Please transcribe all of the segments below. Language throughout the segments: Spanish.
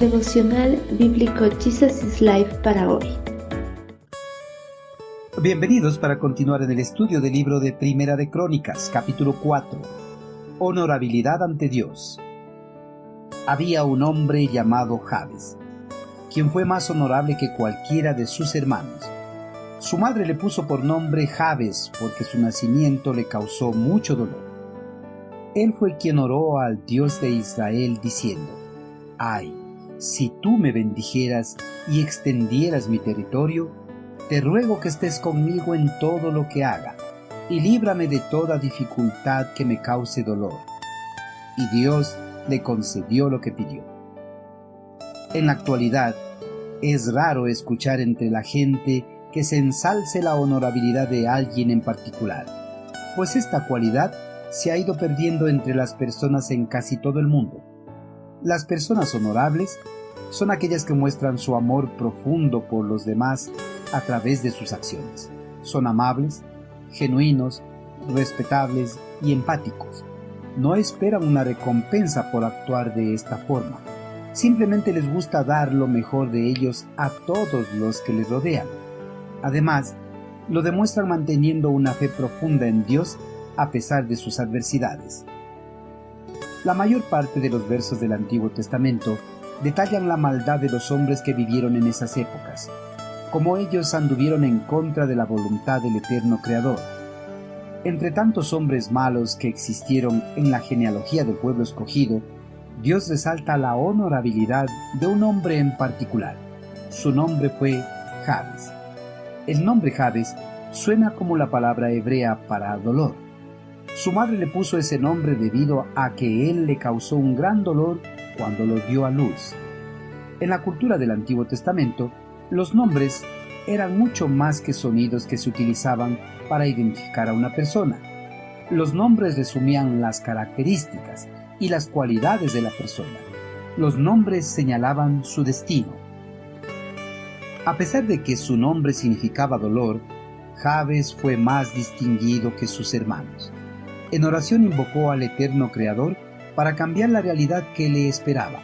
Devocional Bíblico Jesus is Life para hoy. Bienvenidos para continuar en el estudio del libro de Primera de Crónicas, capítulo 4. Honorabilidad ante Dios. Había un hombre llamado Jabes, quien fue más honorable que cualquiera de sus hermanos. Su madre le puso por nombre Jabes porque su nacimiento le causó mucho dolor. Él fue quien oró al Dios de Israel diciendo, Ay, si tú me bendijeras y extendieras mi territorio, te ruego que estés conmigo en todo lo que haga, y líbrame de toda dificultad que me cause dolor. Y Dios le concedió lo que pidió. En la actualidad, es raro escuchar entre la gente que se ensalce la honorabilidad de alguien en particular, pues esta cualidad se ha ido perdiendo entre las personas en casi todo el mundo. Las personas honorables son aquellas que muestran su amor profundo por los demás a través de sus acciones. Son amables, genuinos, respetables y empáticos. No esperan una recompensa por actuar de esta forma. Simplemente les gusta dar lo mejor de ellos a todos los que les rodean. Además, lo demuestran manteniendo una fe profunda en Dios a pesar de sus adversidades. La mayor parte de los versos del Antiguo Testamento detallan la maldad de los hombres que vivieron en esas épocas, como ellos anduvieron en contra de la voluntad del eterno Creador. Entre tantos hombres malos que existieron en la genealogía del pueblo escogido, Dios resalta la honorabilidad de un hombre en particular. Su nombre fue Jabes. El nombre Jabes suena como la palabra hebrea para dolor. Su madre le puso ese nombre debido a que él le causó un gran dolor cuando lo dio a luz. En la cultura del Antiguo Testamento, los nombres eran mucho más que sonidos que se utilizaban para identificar a una persona. Los nombres resumían las características y las cualidades de la persona. Los nombres señalaban su destino. A pesar de que su nombre significaba dolor, Jabes fue más distinguido que sus hermanos en oración invocó al eterno Creador para cambiar la realidad que le esperaba.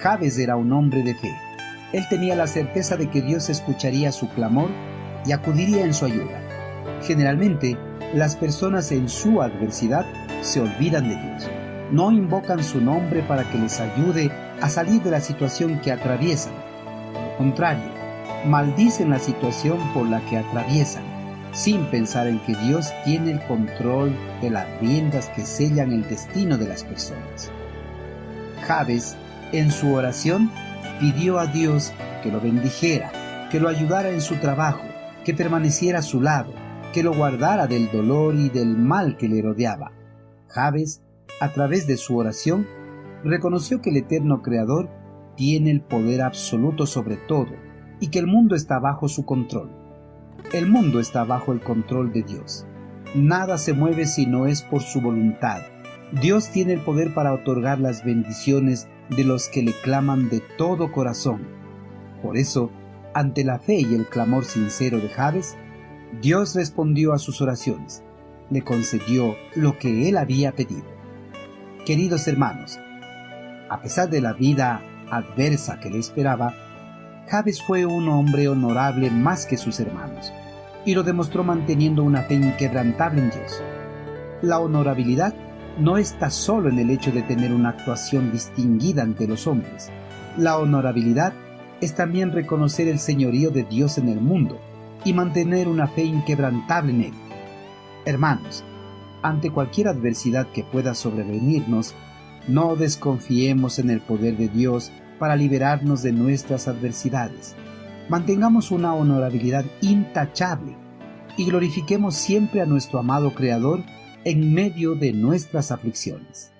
Jabes era un hombre de fe. Él tenía la certeza de que Dios escucharía su clamor y acudiría en su ayuda. Generalmente, las personas en su adversidad se olvidan de Dios. No invocan su nombre para que les ayude a salir de la situación que atraviesan. Lo contrario, maldicen la situación por la que atraviesan sin pensar en que Dios tiene el control de las riendas que sellan el destino de las personas. Jabes, en su oración, pidió a Dios que lo bendijera, que lo ayudara en su trabajo, que permaneciera a su lado, que lo guardara del dolor y del mal que le rodeaba. Jabes, a través de su oración, reconoció que el eterno Creador tiene el poder absoluto sobre todo y que el mundo está bajo su control. El mundo está bajo el control de Dios. Nada se mueve si no es por su voluntad. Dios tiene el poder para otorgar las bendiciones de los que le claman de todo corazón. Por eso, ante la fe y el clamor sincero de Jabes, Dios respondió a sus oraciones, le concedió lo que él había pedido. Queridos hermanos, a pesar de la vida adversa que le esperaba, Jabes fue un hombre honorable más que sus hermanos y lo demostró manteniendo una fe inquebrantable en Dios. La honorabilidad no está solo en el hecho de tener una actuación distinguida ante los hombres. La honorabilidad es también reconocer el señorío de Dios en el mundo y mantener una fe inquebrantable en él. Hermanos, ante cualquier adversidad que pueda sobrevenirnos, no desconfiemos en el poder de Dios para liberarnos de nuestras adversidades mantengamos una honorabilidad intachable y glorifiquemos siempre a nuestro amado Creador en medio de nuestras aflicciones.